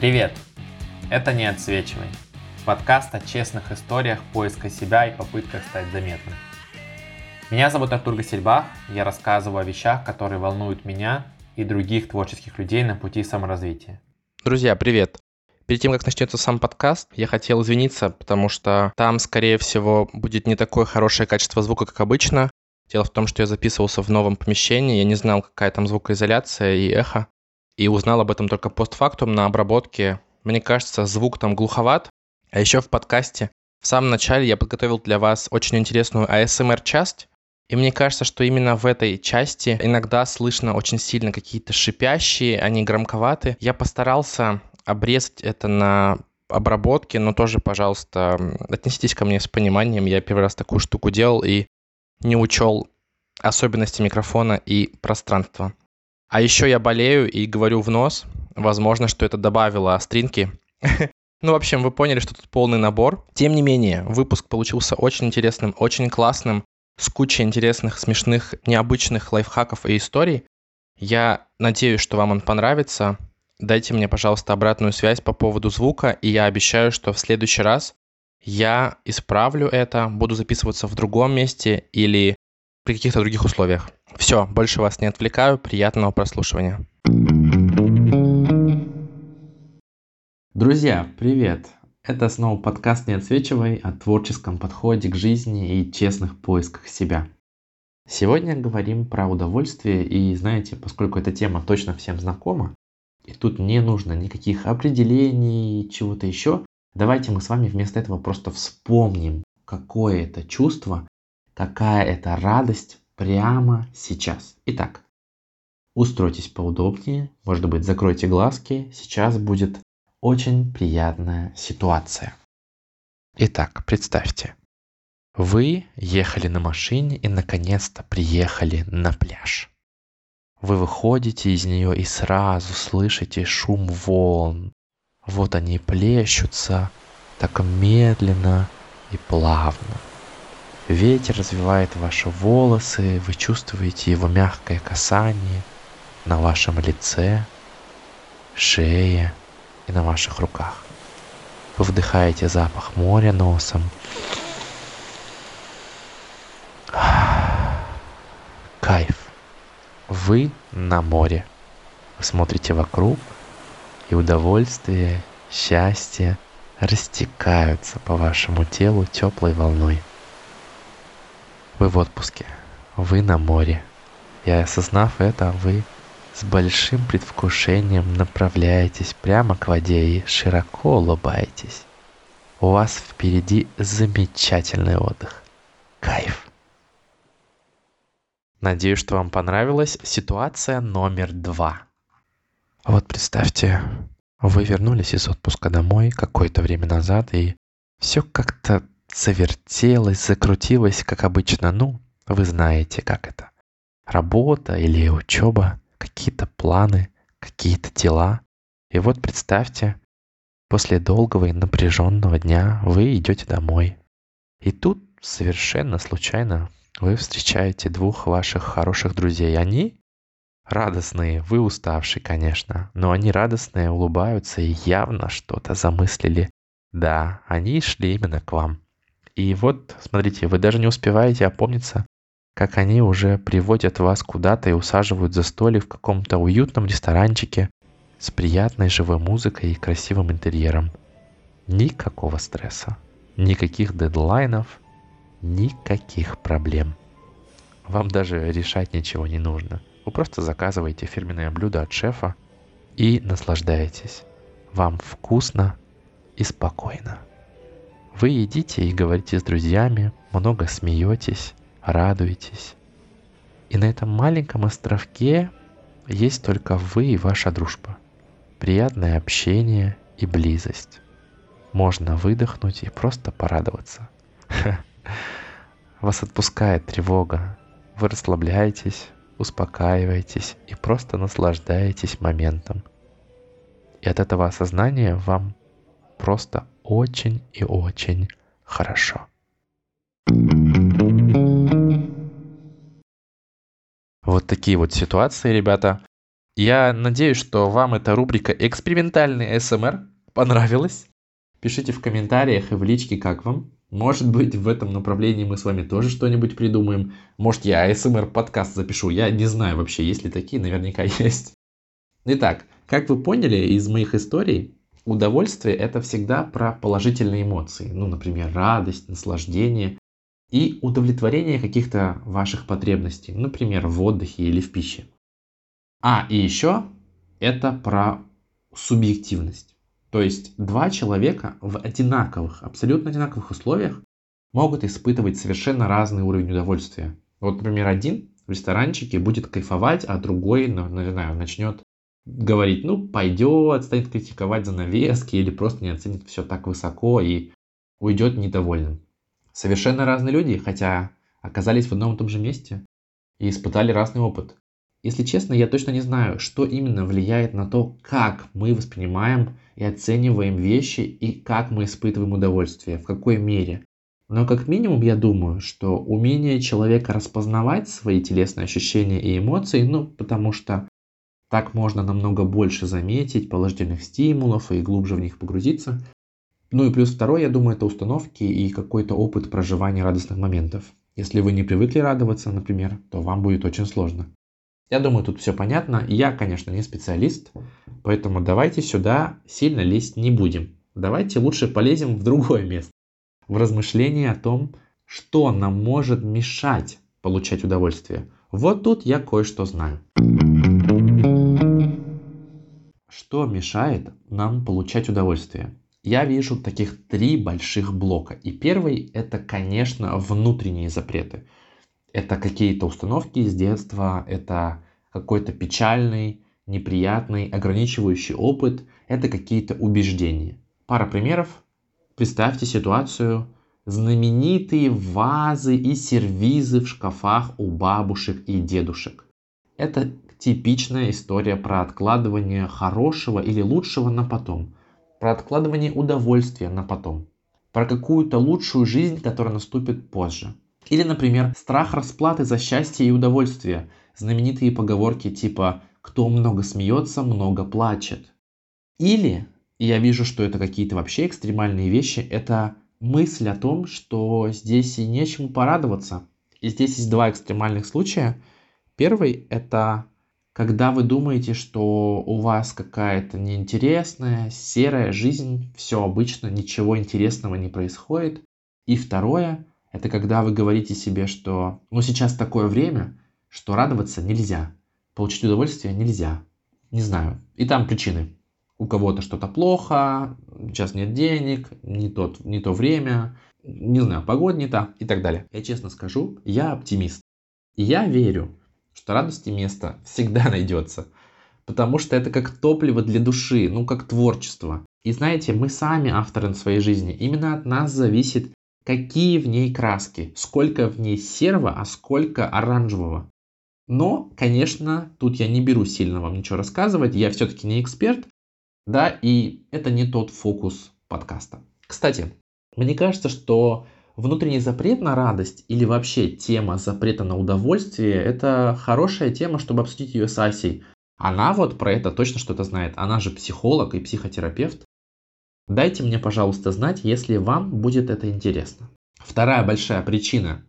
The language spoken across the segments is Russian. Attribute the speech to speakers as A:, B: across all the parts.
A: Привет! Это «Не отсвечивай» – подкаст о честных историях поиска себя и попытках стать заметным. Меня зовут Артур Гасельбах, я рассказываю о вещах, которые волнуют меня и других творческих людей на пути саморазвития.
B: Друзья, привет! Перед тем, как начнется сам подкаст, я хотел извиниться, потому что там, скорее всего, будет не такое хорошее качество звука, как обычно. Дело в том, что я записывался в новом помещении, я не знал, какая там звукоизоляция и эхо, и узнал об этом только постфактум на обработке. Мне кажется, звук там глуховат. А еще в подкасте в самом начале я подготовил для вас очень интересную ASMR-часть, и мне кажется, что именно в этой части иногда слышно очень сильно какие-то шипящие, они громковаты. Я постарался обрезать это на обработке, но тоже, пожалуйста, отнеситесь ко мне с пониманием. Я первый раз такую штуку делал и не учел особенности микрофона и пространства. А еще я болею и говорю в нос. Возможно, что это добавило остринки. Ну, в общем, вы поняли, что тут полный набор. Тем не менее, выпуск получился очень интересным, очень классным, с кучей интересных, смешных, необычных лайфхаков и историй. Я надеюсь, что вам он понравится. Дайте мне, пожалуйста, обратную связь по поводу звука, и я обещаю, что в следующий раз я исправлю это, буду записываться в другом месте или при каких-то других условиях. Все, больше вас не отвлекаю, приятного прослушивания.
A: Друзья, привет! Это снова подкаст «Не отсвечивай» о творческом подходе к жизни и честных поисках себя. Сегодня говорим про удовольствие, и знаете, поскольку эта тема точно всем знакома, и тут не нужно никаких определений, чего-то еще, давайте мы с вами вместо этого просто вспомним, какое это чувство, какая это радость прямо сейчас. Итак, устройтесь поудобнее, может быть, закройте глазки, сейчас будет очень приятная ситуация. Итак, представьте, вы ехали на машине и наконец-то приехали на пляж. Вы выходите из нее и сразу слышите шум волн. Вот они плещутся так медленно и плавно. Ветер развивает ваши волосы, вы чувствуете его мягкое касание на вашем лице, шее и на ваших руках. Вы вдыхаете запах моря носом. Кайф. Вы на море. Вы смотрите вокруг, и удовольствие, счастье растекаются по вашему телу теплой волной. Вы в отпуске, вы на море. И осознав это, вы с большим предвкушением направляетесь прямо к воде и широко улыбаетесь. У вас впереди замечательный отдых. Кайф. Надеюсь, что вам понравилась ситуация номер два. Вот представьте, вы вернулись из отпуска домой какое-то время назад, и все как-то завертелось, закрутилось, как обычно. Ну, вы знаете, как это. Работа или учеба, какие-то планы, какие-то дела. И вот представьте, после долгого и напряженного дня вы идете домой. И тут совершенно случайно вы встречаете двух ваших хороших друзей. Они радостные, вы уставшие, конечно, но они радостные, улыбаются и явно что-то замыслили. Да, они шли именно к вам. И вот, смотрите, вы даже не успеваете опомниться, как они уже приводят вас куда-то и усаживают за столик в каком-то уютном ресторанчике с приятной живой музыкой и красивым интерьером. Никакого стресса, никаких дедлайнов, никаких проблем. Вам даже решать ничего не нужно. Вы просто заказываете фирменное блюдо от шефа и наслаждаетесь. Вам вкусно и спокойно. Вы едите и говорите с друзьями, много смеетесь, радуетесь. И на этом маленьком островке есть только вы и ваша дружба. Приятное общение и близость. Можно выдохнуть и просто порадоваться. Вас отпускает тревога. Вы расслабляетесь, успокаиваетесь и просто наслаждаетесь моментом. И от этого осознания вам просто очень и очень хорошо. Вот такие вот ситуации, ребята. Я надеюсь, что вам эта рубрика «Экспериментальный СМР» понравилась. Пишите в комментариях и в личке, как вам. Может быть, в этом направлении мы с вами тоже что-нибудь придумаем. Может, я АСМР подкаст запишу. Я не знаю вообще, есть ли такие, наверняка есть. Итак, как вы поняли из моих историй, удовольствие это всегда про положительные эмоции. Ну, например, радость, наслаждение и удовлетворение каких-то ваших потребностей. Например, в отдыхе или в пище. А, и еще это про субъективность. То есть два человека в одинаковых, абсолютно одинаковых условиях могут испытывать совершенно разный уровень удовольствия. Вот, например, один в ресторанчике будет кайфовать, а другой, ну, не знаю, начнет говорить, ну, пойдет, станет критиковать занавески или просто не оценит все так высоко и уйдет недовольным. Совершенно разные люди, хотя оказались в одном и том же месте и испытали разный опыт. Если честно, я точно не знаю, что именно влияет на то, как мы воспринимаем и оцениваем вещи и как мы испытываем удовольствие, в какой мере. Но как минимум я думаю, что умение человека распознавать свои телесные ощущения и эмоции, ну, потому что так можно намного больше заметить положительных стимулов и глубже в них погрузиться. Ну и плюс второе, я думаю, это установки и какой-то опыт проживания радостных моментов. Если вы не привыкли радоваться, например, то вам будет очень сложно. Я думаю, тут все понятно. Я, конечно, не специалист, поэтому давайте сюда сильно лезть не будем. Давайте лучше полезем в другое место. В размышление о том, что нам может мешать получать удовольствие. Вот тут я кое-что знаю. Что мешает нам получать удовольствие? Я вижу таких три больших блока. И первый это, конечно, внутренние запреты – это какие-то установки из детства, это какой-то печальный, неприятный, ограничивающий опыт, это какие-то убеждения. Пара примеров. Представьте ситуацию. Знаменитые вазы и сервизы в шкафах у бабушек и дедушек. Это типичная история про откладывание хорошего или лучшего на потом. Про откладывание удовольствия на потом. Про какую-то лучшую жизнь, которая наступит позже. Или, например, страх расплаты за счастье и удовольствие. Знаменитые поговорки типа «кто много смеется, много плачет». Или, и я вижу, что это какие-то вообще экстремальные вещи, это мысль о том, что здесь и нечему порадоваться. И здесь есть два экстремальных случая. Первый – это когда вы думаете, что у вас какая-то неинтересная, серая жизнь, все обычно, ничего интересного не происходит. И второе это когда вы говорите себе, что ну сейчас такое время, что радоваться нельзя, получить удовольствие нельзя. Не знаю. И там причины. У кого-то что-то плохо, сейчас нет денег, не, тот, не то время, не знаю, погода не та и так далее. Я честно скажу, я оптимист. Я верю, что радости место всегда найдется. Потому что это как топливо для души, ну как творчество. И знаете, мы сами авторы своей жизни. Именно от нас зависит, какие в ней краски, сколько в ней серого, а сколько оранжевого. Но, конечно, тут я не беру сильно вам ничего рассказывать, я все-таки не эксперт, да, и это не тот фокус подкаста. Кстати, мне кажется, что внутренний запрет на радость или вообще тема запрета на удовольствие – это хорошая тема, чтобы обсудить ее с Асей. Она вот про это точно что-то знает. Она же психолог и психотерапевт. Дайте мне, пожалуйста, знать, если вам будет это интересно. Вторая большая причина,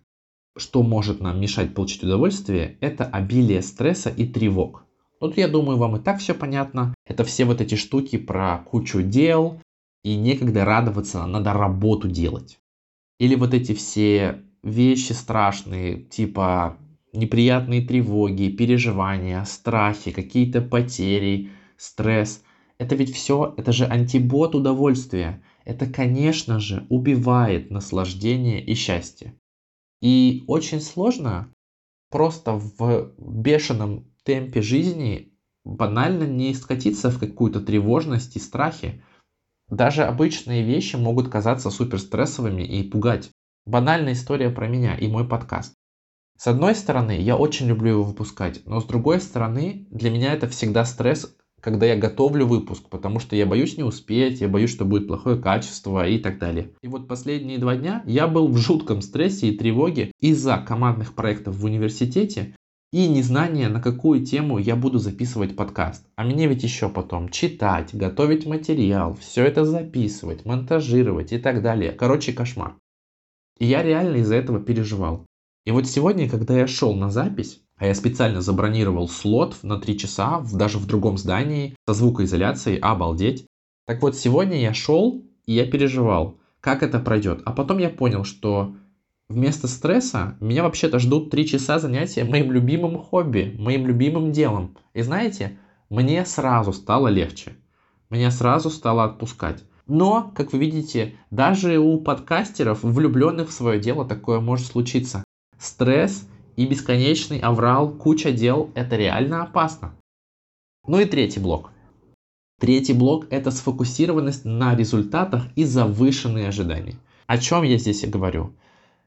A: что может нам мешать получить удовольствие, это обилие стресса и тревог. Тут, я думаю, вам и так все понятно. Это все вот эти штуки про кучу дел, и некогда радоваться, надо работу делать. Или вот эти все вещи страшные, типа неприятные тревоги, переживания, страхи, какие-то потери, стресс – это ведь все, это же антибот удовольствия. Это, конечно же, убивает наслаждение и счастье. И очень сложно просто в бешеном темпе жизни банально не скатиться в какую-то тревожность и страхи. Даже обычные вещи могут казаться супер стрессовыми и пугать. Банальная история про меня и мой подкаст. С одной стороны, я очень люблю его выпускать, но с другой стороны, для меня это всегда стресс, когда я готовлю выпуск, потому что я боюсь не успеть, я боюсь, что будет плохое качество и так далее. И вот последние два дня я был в жутком стрессе и тревоге из-за командных проектов в университете и незнание, на какую тему я буду записывать подкаст. А мне ведь еще потом читать, готовить материал, все это записывать, монтажировать и так далее. Короче, кошмар. И я реально из-за этого переживал. И вот сегодня, когда я шел на запись, а я специально забронировал слот на 3 часа, даже в другом здании, со звукоизоляцией, обалдеть. Так вот, сегодня я шел, и я переживал, как это пройдет. А потом я понял, что вместо стресса меня вообще-то ждут 3 часа занятия моим любимым хобби, моим любимым делом. И знаете, мне сразу стало легче. Меня сразу стало отпускать. Но, как вы видите, даже у подкастеров, влюбленных в свое дело, такое может случиться. Стресс и бесконечный аврал, куча дел – это реально опасно. Ну и третий блок. Третий блок – это сфокусированность на результатах и завышенные ожидания. О чем я здесь и говорю?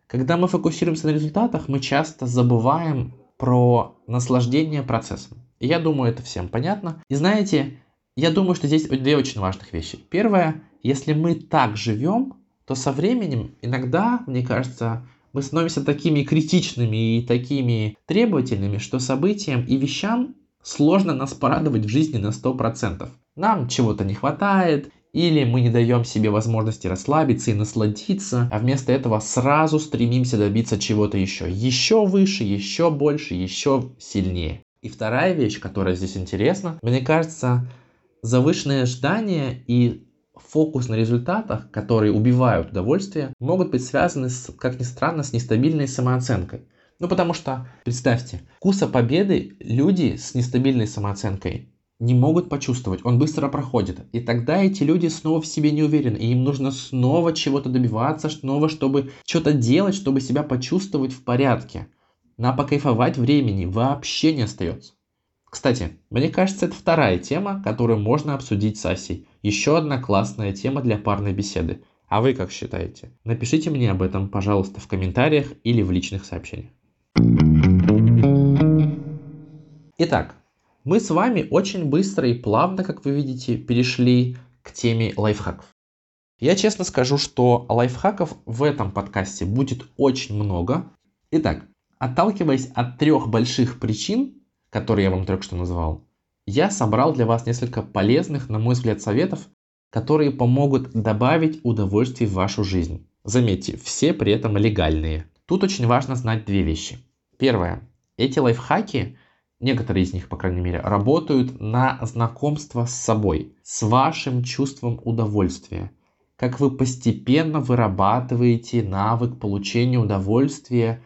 A: Когда мы фокусируемся на результатах, мы часто забываем про наслаждение процессом. И я думаю, это всем понятно. И знаете, я думаю, что здесь две очень важных вещи. Первое, если мы так живем, то со временем иногда, мне кажется, мы становимся такими критичными и такими требовательными, что событиям и вещам сложно нас порадовать в жизни на 100%. Нам чего-то не хватает, или мы не даем себе возможности расслабиться и насладиться, а вместо этого сразу стремимся добиться чего-то еще. Еще выше, еще больше, еще сильнее. И вторая вещь, которая здесь интересна, мне кажется, завышенные ожидания и фокус на результатах, которые убивают удовольствие, могут быть связаны, с, как ни странно, с нестабильной самооценкой. Ну потому что, представьте, вкуса победы люди с нестабильной самооценкой не могут почувствовать, он быстро проходит. И тогда эти люди снова в себе не уверены, и им нужно снова чего-то добиваться, снова, чтобы что-то делать, чтобы себя почувствовать в порядке. На покайфовать времени вообще не остается. Кстати, мне кажется, это вторая тема, которую можно обсудить с Асей. Еще одна классная тема для парной беседы. А вы как считаете? Напишите мне об этом, пожалуйста, в комментариях или в личных сообщениях. Итак, мы с вами очень быстро и плавно, как вы видите, перешли к теме лайфхаков. Я честно скажу, что лайфхаков в этом подкасте будет очень много. Итак, отталкиваясь от трех больших причин, которые я вам только что назвал, я собрал для вас несколько полезных, на мой взгляд, советов, которые помогут добавить удовольствие в вашу жизнь. Заметьте, все при этом легальные. Тут очень важно знать две вещи. Первое. Эти лайфхаки, некоторые из них, по крайней мере, работают на знакомство с собой, с вашим чувством удовольствия. Как вы постепенно вырабатываете навык получения удовольствия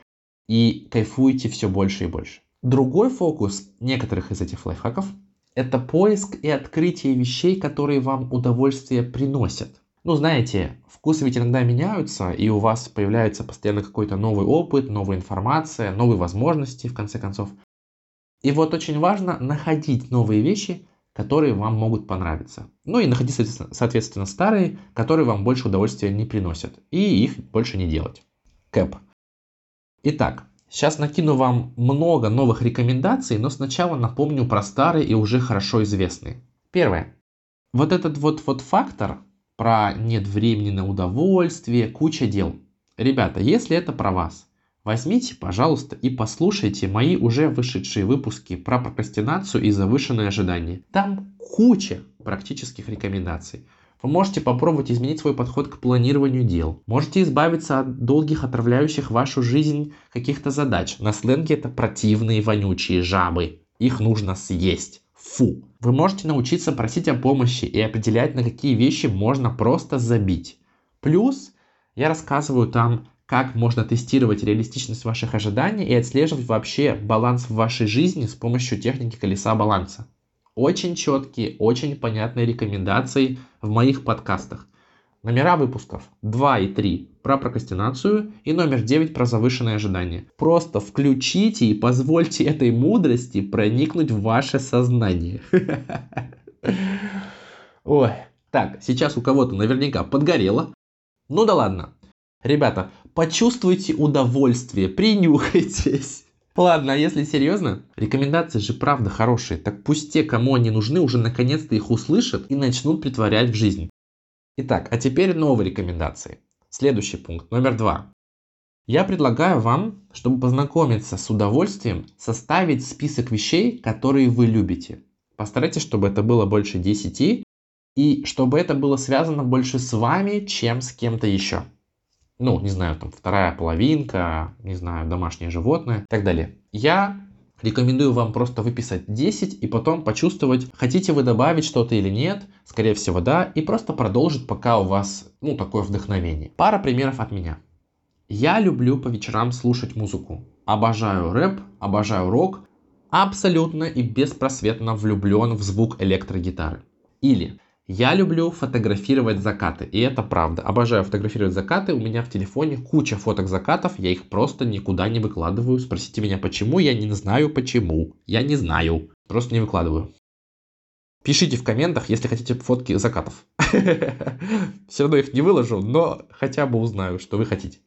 A: и кайфуете все больше и больше. Другой фокус некоторых из этих лайфхаков – это поиск и открытие вещей, которые вам удовольствие приносят. Ну, знаете, вкусы ведь иногда меняются, и у вас появляется постоянно какой-то новый опыт, новая информация, новые возможности, в конце концов. И вот очень важно находить новые вещи, которые вам могут понравиться. Ну и находить, соответственно, старые, которые вам больше удовольствия не приносят. И их больше не делать. Кэп. Итак, Сейчас накину вам много новых рекомендаций, но сначала напомню про старые и уже хорошо известные. Первое. Вот этот вот, вот фактор про нет времени на удовольствие, куча дел. Ребята, если это про вас, возьмите, пожалуйста, и послушайте мои уже вышедшие выпуски про прокрастинацию и завышенные ожидания. Там куча практических рекомендаций. Вы можете попробовать изменить свой подход к планированию дел. Можете избавиться от долгих, отравляющих вашу жизнь каких-то задач. На сленге это противные, вонючие жабы. Их нужно съесть. Фу. Вы можете научиться просить о помощи и определять, на какие вещи можно просто забить. Плюс я рассказываю там, как можно тестировать реалистичность ваших ожиданий и отслеживать вообще баланс в вашей жизни с помощью техники колеса баланса. Очень четкие, очень понятные рекомендации в моих подкастах. Номера выпусков 2 и 3 про прокрастинацию и номер 9 про завышенные ожидания. Просто включите и позвольте этой мудрости проникнуть в ваше сознание. Ой, так, сейчас у кого-то наверняка подгорело. Ну да ладно. Ребята, почувствуйте удовольствие, принюхайтесь. Ладно, а если серьезно, рекомендации же правда хорошие, так пусть те, кому они нужны, уже наконец-то их услышат и начнут притворять в жизнь. Итак, а теперь новые рекомендации. Следующий пункт, номер два. Я предлагаю вам, чтобы познакомиться с удовольствием, составить список вещей, которые вы любите. Постарайтесь, чтобы это было больше 10, и чтобы это было связано больше с вами, чем с кем-то еще. Ну, не знаю, там вторая половинка, не знаю, домашнее животное и так далее. Я Рекомендую вам просто выписать 10 и потом почувствовать, хотите вы добавить что-то или нет, скорее всего да, и просто продолжить, пока у вас, ну, такое вдохновение. Пара примеров от меня. Я люблю по вечерам слушать музыку. Обожаю рэп, обожаю рок, абсолютно и беспросветно влюблен в звук электрогитары. Или я люблю фотографировать закаты, и это правда. Обожаю фотографировать закаты, у меня в телефоне куча фоток закатов, я их просто никуда не выкладываю. Спросите меня почему, я не знаю почему. Я не знаю, просто не выкладываю. Пишите в комментах, если хотите фотки закатов. Все равно их не выложу, но хотя бы узнаю, что вы хотите.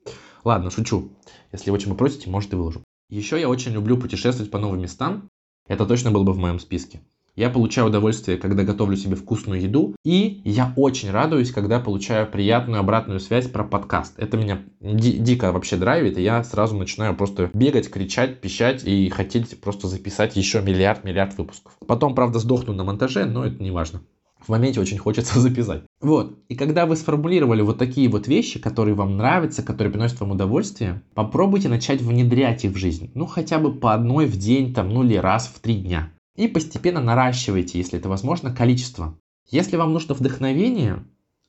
A: Ладно, шучу. Если очень вы просите, может и выложу. Еще я очень люблю путешествовать по новым местам. Это точно было бы в моем списке. Я получаю удовольствие, когда готовлю себе вкусную еду, и я очень радуюсь, когда получаю приятную обратную связь про подкаст. Это меня ди- дико вообще драйвит, и я сразу начинаю просто бегать, кричать, пищать и хотеть просто записать еще миллиард-миллиард выпусков. Потом, правда, сдохну на монтаже, но это не важно. В моменте очень хочется записать. Вот. И когда вы сформулировали вот такие вот вещи, которые вам нравятся, которые приносят вам удовольствие, попробуйте начать внедрять их в жизнь. Ну, хотя бы по одной в день, там, ну или раз в три дня. И постепенно наращивайте, если это возможно, количество. Если вам нужно вдохновение,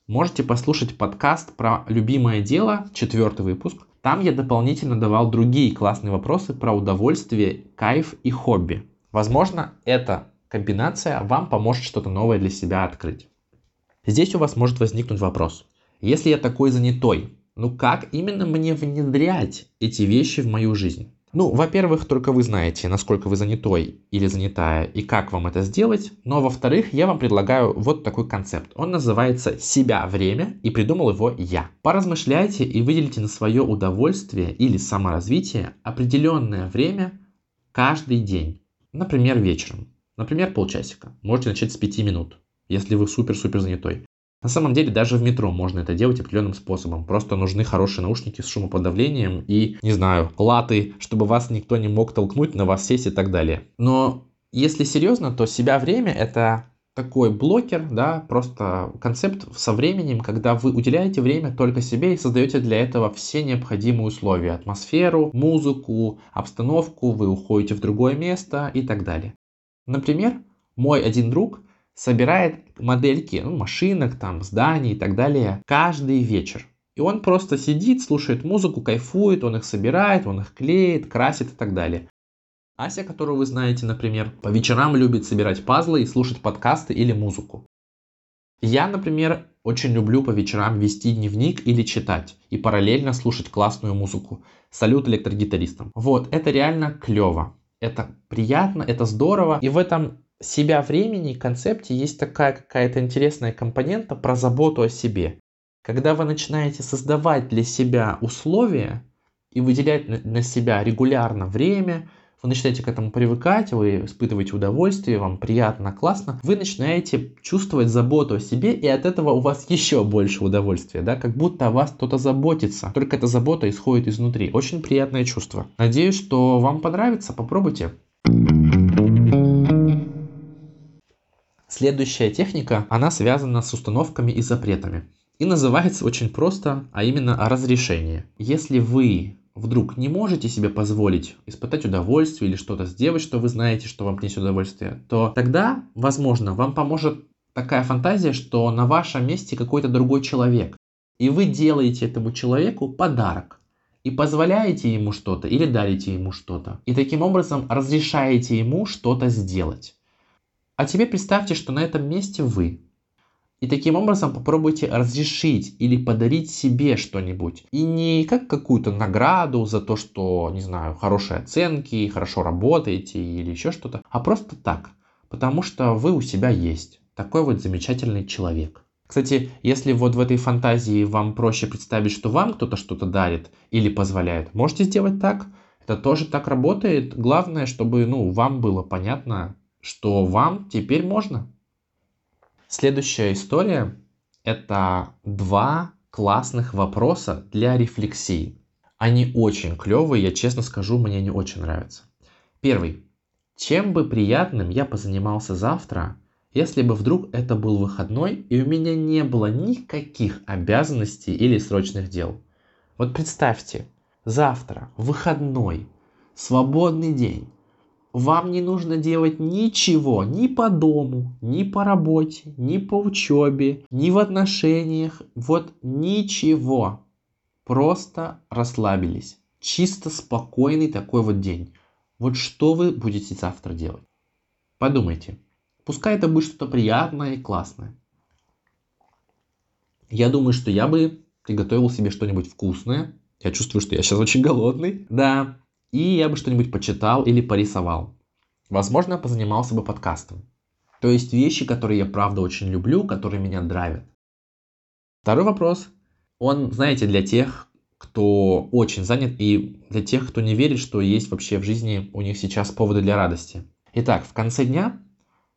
A: можете послушать подкаст про любимое дело, четвертый выпуск. Там я дополнительно давал другие классные вопросы про удовольствие, кайф и хобби. Возможно, эта комбинация вам поможет что-то новое для себя открыть. Здесь у вас может возникнуть вопрос. Если я такой занятой, ну как именно мне внедрять эти вещи в мою жизнь? Ну, во-первых, только вы знаете, насколько вы занятой или занятая и как вам это сделать. Но, во-вторых, я вам предлагаю вот такой концепт. Он называется «Себя время» и придумал его я. Поразмышляйте и выделите на свое удовольствие или саморазвитие определенное время каждый день. Например, вечером. Например, полчасика. Можете начать с 5 минут, если вы супер-супер занятой. На самом деле даже в метро можно это делать определенным способом. Просто нужны хорошие наушники с шумоподавлением и, не знаю, латы, чтобы вас никто не мог толкнуть, на вас сесть и так далее. Но если серьезно, то себя время это такой блокер, да, просто концепт со временем, когда вы уделяете время только себе и создаете для этого все необходимые условия. Атмосферу, музыку, обстановку, вы уходите в другое место и так далее. Например, мой один друг – собирает модельки ну, машинок, там, зданий и так далее каждый вечер. И он просто сидит, слушает музыку, кайфует, он их собирает, он их клеит, красит и так далее. Ася, которую вы знаете, например, по вечерам любит собирать пазлы и слушать подкасты или музыку. Я, например, очень люблю по вечерам вести дневник или читать и параллельно слушать классную музыку. Салют электрогитаристам. Вот, это реально клево. Это приятно, это здорово. И в этом себя времени концепте есть такая какая-то интересная компонента про заботу о себе. Когда вы начинаете создавать для себя условия и выделять на себя регулярно время, вы начинаете к этому привыкать, вы испытываете удовольствие, вам приятно, классно, вы начинаете чувствовать заботу о себе, и от этого у вас еще больше удовольствия, да, как будто о вас кто-то заботится. Только эта забота исходит изнутри. Очень приятное чувство. Надеюсь, что вам понравится, попробуйте. Следующая техника, она связана с установками и запретами. И называется очень просто, а именно разрешение. Если вы вдруг не можете себе позволить испытать удовольствие или что-то сделать, что вы знаете, что вам принесет удовольствие, то тогда, возможно, вам поможет такая фантазия, что на вашем месте какой-то другой человек. И вы делаете этому человеку подарок. И позволяете ему что-то или дарите ему что-то. И таким образом разрешаете ему что-то сделать. А теперь представьте, что на этом месте вы. И таким образом попробуйте разрешить или подарить себе что-нибудь. И не как какую-то награду за то, что, не знаю, хорошие оценки, хорошо работаете или еще что-то, а просто так. Потому что вы у себя есть. Такой вот замечательный человек. Кстати, если вот в этой фантазии вам проще представить, что вам кто-то что-то дарит или позволяет, можете сделать так. Это тоже так работает. Главное, чтобы ну, вам было понятно, что вам теперь можно. Следующая история – это два классных вопроса для рефлексии. Они очень клевые, я честно скажу, мне не очень нравятся. Первый. Чем бы приятным я позанимался завтра, если бы вдруг это был выходной и у меня не было никаких обязанностей или срочных дел. Вот представьте, завтра выходной, свободный день. Вам не нужно делать ничего ни по дому, ни по работе, ни по учебе, ни в отношениях. Вот ничего. Просто расслабились. Чисто спокойный такой вот день. Вот что вы будете завтра делать? Подумайте. Пускай это будет что-то приятное и классное. Я думаю, что я бы приготовил себе что-нибудь вкусное. Я чувствую, что я сейчас очень голодный. Да. И я бы что-нибудь почитал или порисовал. Возможно, позанимался бы подкастом. То есть вещи, которые я правда очень люблю, которые меня драйвят. Второй вопрос. Он, знаете, для тех, кто очень занят и для тех, кто не верит, что есть вообще в жизни у них сейчас поводы для радости. Итак, в конце дня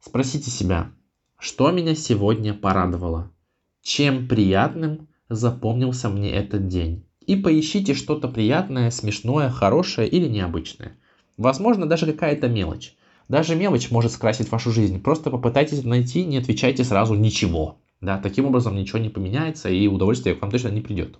A: спросите себя, что меня сегодня порадовало? Чем приятным запомнился мне этот день? И поищите что-то приятное, смешное, хорошее или необычное. Возможно, даже какая-то мелочь. Даже мелочь может скрасить вашу жизнь. Просто попытайтесь найти, не отвечайте сразу ничего. Да, таким образом ничего не поменяется и удовольствие к вам точно не придет.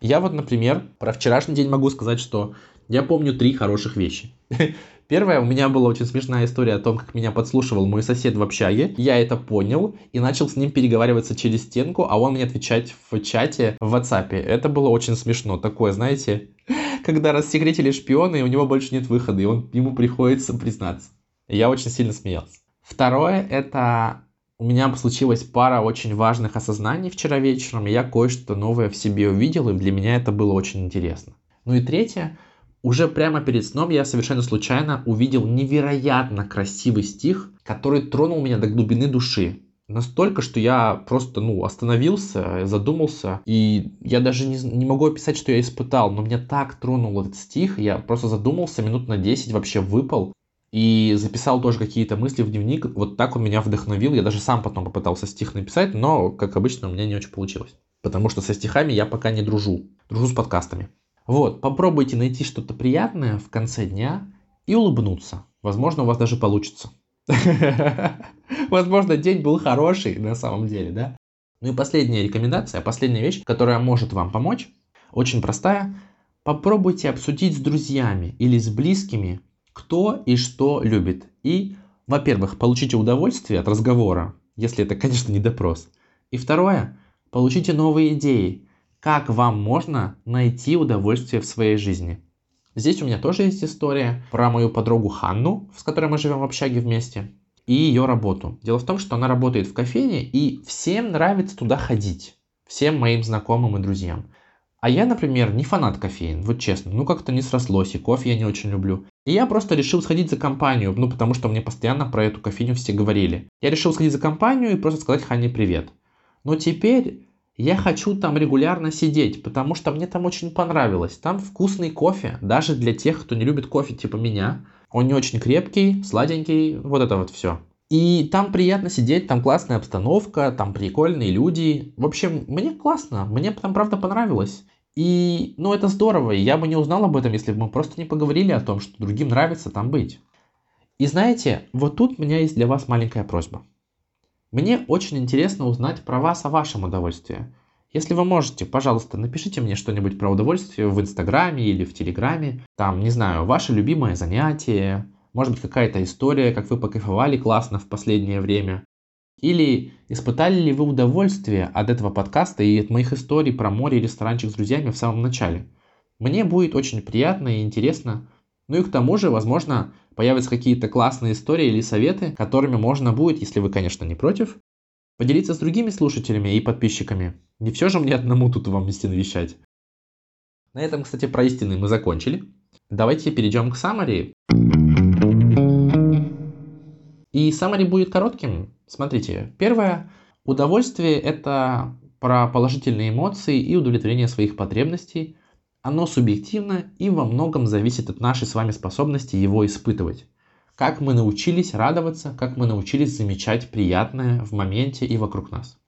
A: Я вот, например, про вчерашний день могу сказать, что я помню три хороших вещи. Первое, у меня была очень смешная история о том, как меня подслушивал мой сосед в общаге. Я это понял и начал с ним переговариваться через стенку, а он мне отвечать в чате в WhatsApp. Это было очень смешно. Такое, знаете, когда рассекретили шпионы, и у него больше нет выхода, и он, ему приходится признаться. Я очень сильно смеялся. Второе, это у меня случилась пара очень важных осознаний вчера вечером, и я кое-что новое в себе увидел, и для меня это было очень интересно. Ну и третье, уже прямо перед сном я совершенно случайно увидел невероятно красивый стих, который тронул меня до глубины души. Настолько, что я просто, ну, остановился, задумался, и я даже не, не могу описать, что я испытал, но меня так тронул этот стих, я просто задумался, минут на 10 вообще выпал, и записал тоже какие-то мысли в дневник. Вот так он меня вдохновил. Я даже сам потом попытался стих написать, но, как обычно, у меня не очень получилось. Потому что со стихами я пока не дружу. Дружу с подкастами. Вот, попробуйте найти что-то приятное в конце дня и улыбнуться. Возможно, у вас даже получится. Возможно, день был хороший на самом деле, да? Ну и последняя рекомендация, последняя вещь, которая может вам помочь, очень простая. Попробуйте обсудить с друзьями или с близкими кто и что любит. И, во-первых, получите удовольствие от разговора, если это, конечно, не допрос. И второе, получите новые идеи, как вам можно найти удовольствие в своей жизни. Здесь у меня тоже есть история про мою подругу Ханну, с которой мы живем в общаге вместе, и ее работу. Дело в том, что она работает в кофейне, и всем нравится туда ходить. Всем моим знакомым и друзьям. А я, например, не фанат кофеин, вот честно, ну как-то не срослось, и кофе я не очень люблю. И я просто решил сходить за компанию, ну потому что мне постоянно про эту кофейню все говорили. Я решил сходить за компанию и просто сказать Хане привет. Но теперь я хочу там регулярно сидеть, потому что мне там очень понравилось. Там вкусный кофе, даже для тех, кто не любит кофе типа меня. Он не очень крепкий, сладенький, вот это вот все. И там приятно сидеть, там классная обстановка, там прикольные люди. В общем, мне классно, мне там правда понравилось. И, ну, это здорово, и я бы не узнал об этом, если бы мы просто не поговорили о том, что другим нравится там быть. И знаете, вот тут у меня есть для вас маленькая просьба. Мне очень интересно узнать про вас о вашем удовольствии. Если вы можете, пожалуйста, напишите мне что-нибудь про удовольствие в Инстаграме или в Телеграме. Там, не знаю, ваше любимое занятие, может быть, какая-то история, как вы покайфовали классно в последнее время. Или испытали ли вы удовольствие от этого подкаста и от моих историй про море и ресторанчик с друзьями в самом начале? Мне будет очень приятно и интересно. Ну и к тому же, возможно, появятся какие-то классные истории или советы, которыми можно будет, если вы, конечно, не против, поделиться с другими слушателями и подписчиками. Не все же мне одному тут вам вести навещать. На этом, кстати, про истины мы закончили. Давайте перейдем к summary. И summary будет коротким. Смотрите, первое, удовольствие – это про положительные эмоции и удовлетворение своих потребностей. Оно субъективно и во многом зависит от нашей с вами способности его испытывать. Как мы научились радоваться, как мы научились замечать приятное в моменте и вокруг нас.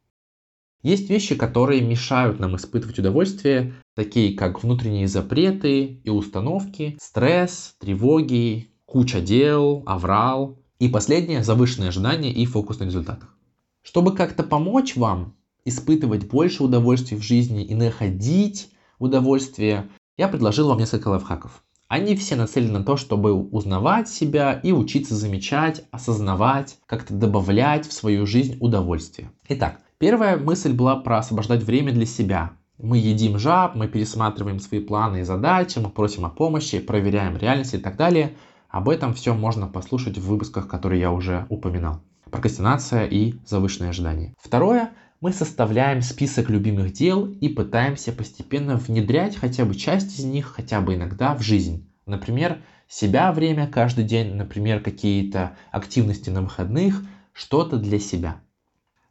A: Есть вещи, которые мешают нам испытывать удовольствие, такие как внутренние запреты и установки, стресс, тревоги, куча дел, аврал и последнее – завышенные ожидания и фокус на результатах. Чтобы как-то помочь вам испытывать больше удовольствия в жизни и находить удовольствие, я предложил вам несколько лайфхаков. Они все нацелены на то, чтобы узнавать себя и учиться замечать, осознавать, как-то добавлять в свою жизнь удовольствие. Итак, первая мысль была про освобождать время для себя. Мы едим жаб, мы пересматриваем свои планы и задачи, мы просим о помощи, проверяем реальность и так далее. Об этом все можно послушать в выпусках, которые я уже упоминал. Прокрастинация и завышенные ожидания. Второе мы составляем список любимых дел и пытаемся постепенно внедрять хотя бы часть из них, хотя бы иногда в жизнь. Например, себя время каждый день, например, какие-то активности на выходных, что-то для себя.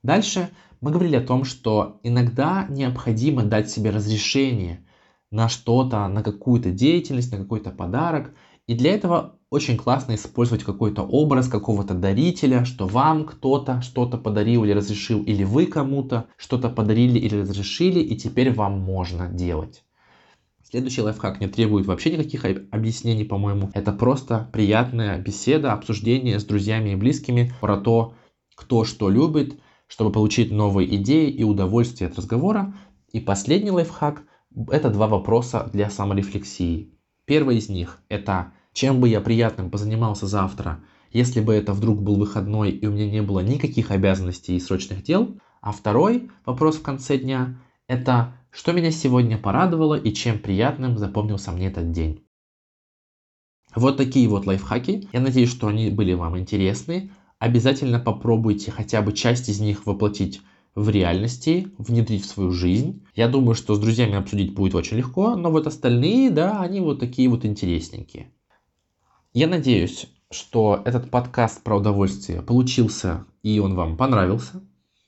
A: Дальше мы говорили о том, что иногда необходимо дать себе разрешение на что-то, на какую-то деятельность, на какой-то подарок. И для этого очень классно использовать какой-то образ какого-то дарителя, что вам кто-то что-то подарил или разрешил, или вы кому-то что-то подарили или разрешили, и теперь вам можно делать. Следующий лайфхак не требует вообще никаких объяснений, по-моему. Это просто приятная беседа, обсуждение с друзьями и близкими про то, кто что любит, чтобы получить новые идеи и удовольствие от разговора. И последний лайфхак – это два вопроса для саморефлексии. Первый из них – это чем бы я приятным позанимался завтра, если бы это вдруг был выходной и у меня не было никаких обязанностей и срочных дел. А второй вопрос в конце дня – это что меня сегодня порадовало и чем приятным запомнился мне этот день. Вот такие вот лайфхаки. Я надеюсь, что они были вам интересны. Обязательно попробуйте хотя бы часть из них воплотить в реальности, внедрить в свою жизнь. Я думаю, что с друзьями обсудить будет очень легко, но вот остальные, да, они вот такие вот интересненькие. Я надеюсь, что этот подкаст про удовольствие получился и он вам понравился.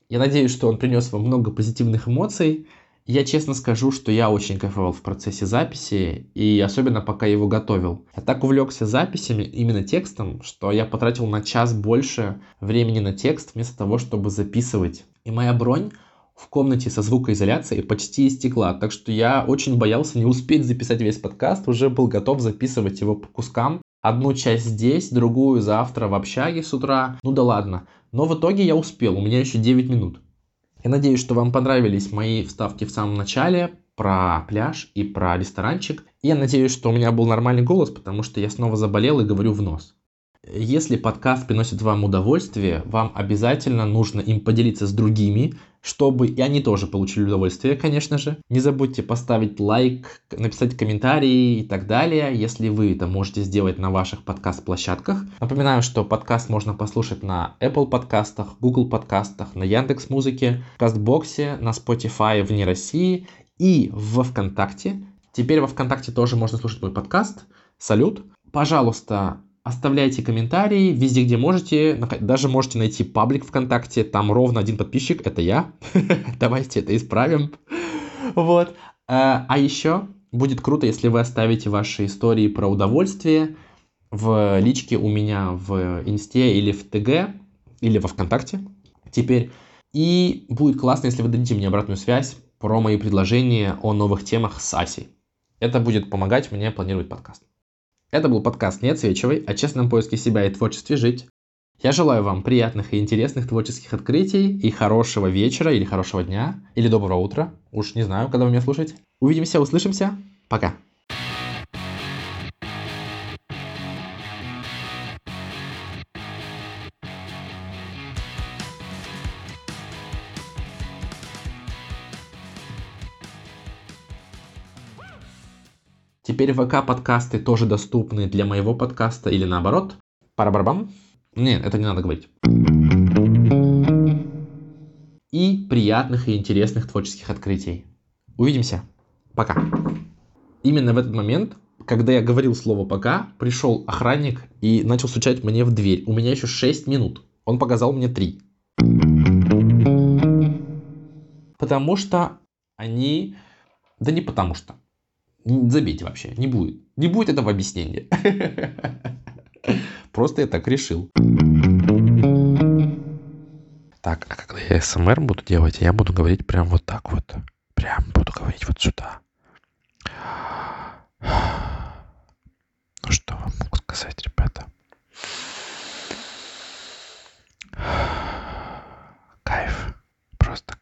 A: Я надеюсь, что он принес вам много позитивных эмоций. Я честно скажу, что я очень кайфовал в процессе записи, и особенно пока его готовил. Я так увлекся записями, именно текстом, что я потратил на час больше времени на текст, вместо того, чтобы записывать. И моя бронь в комнате со звукоизоляцией почти истекла, так что я очень боялся не успеть записать весь подкаст, уже был готов записывать его по кускам, одну часть здесь, другую завтра в общаге с утра. Ну да ладно. Но в итоге я успел, у меня еще 9 минут. Я надеюсь, что вам понравились мои вставки в самом начале про пляж и про ресторанчик. И я надеюсь, что у меня был нормальный голос, потому что я снова заболел и говорю в нос. Если подкаст приносит вам удовольствие, вам обязательно нужно им поделиться с другими, чтобы и они тоже получили удовольствие, конечно же. Не забудьте поставить лайк, написать комментарии и так далее, если вы это можете сделать на ваших подкаст-площадках. Напоминаю, что подкаст можно послушать на Apple подкастах, Google подкастах, на Яндекс Музыке, Кастбоксе, на Spotify вне России и в ВКонтакте. Теперь во ВКонтакте тоже можно слушать мой подкаст. Салют! Пожалуйста, Оставляйте комментарии везде, где можете. Даже можете найти паблик ВКонтакте. Там ровно один подписчик. Это я. Давайте это исправим. Вот. Э, а еще будет круто, если вы оставите ваши истории про удовольствие в личке у меня в Инсте или в ТГ, или во ВКонтакте теперь. И будет классно, если вы дадите мне обратную связь про мои предложения о новых темах с Асей. Это будет помогать мне планировать подкаст. Это был подкаст «Не отсвечивай» о честном поиске себя и творчестве жить. Я желаю вам приятных и интересных творческих открытий и хорошего вечера или хорошего дня, или доброго утра. Уж не знаю, когда вы меня слушаете. Увидимся, услышимся. Пока. Теперь ВК-подкасты тоже доступны для моего подкаста или наоборот. Парабарбам. Нет, это не надо говорить. И приятных и интересных творческих открытий. Увидимся. Пока. Именно в этот момент, когда я говорил слово «пока», пришел охранник и начал стучать мне в дверь. У меня еще 6 минут. Он показал мне 3. Потому что они... Да не потому что. Забейте вообще, не будет. Не будет этого объяснения. Просто я так решил. Так. А когда я СМР буду делать, я буду говорить прям вот так вот. Прям буду говорить вот сюда. Ну что вам могу сказать, ребята? Кайф. Просто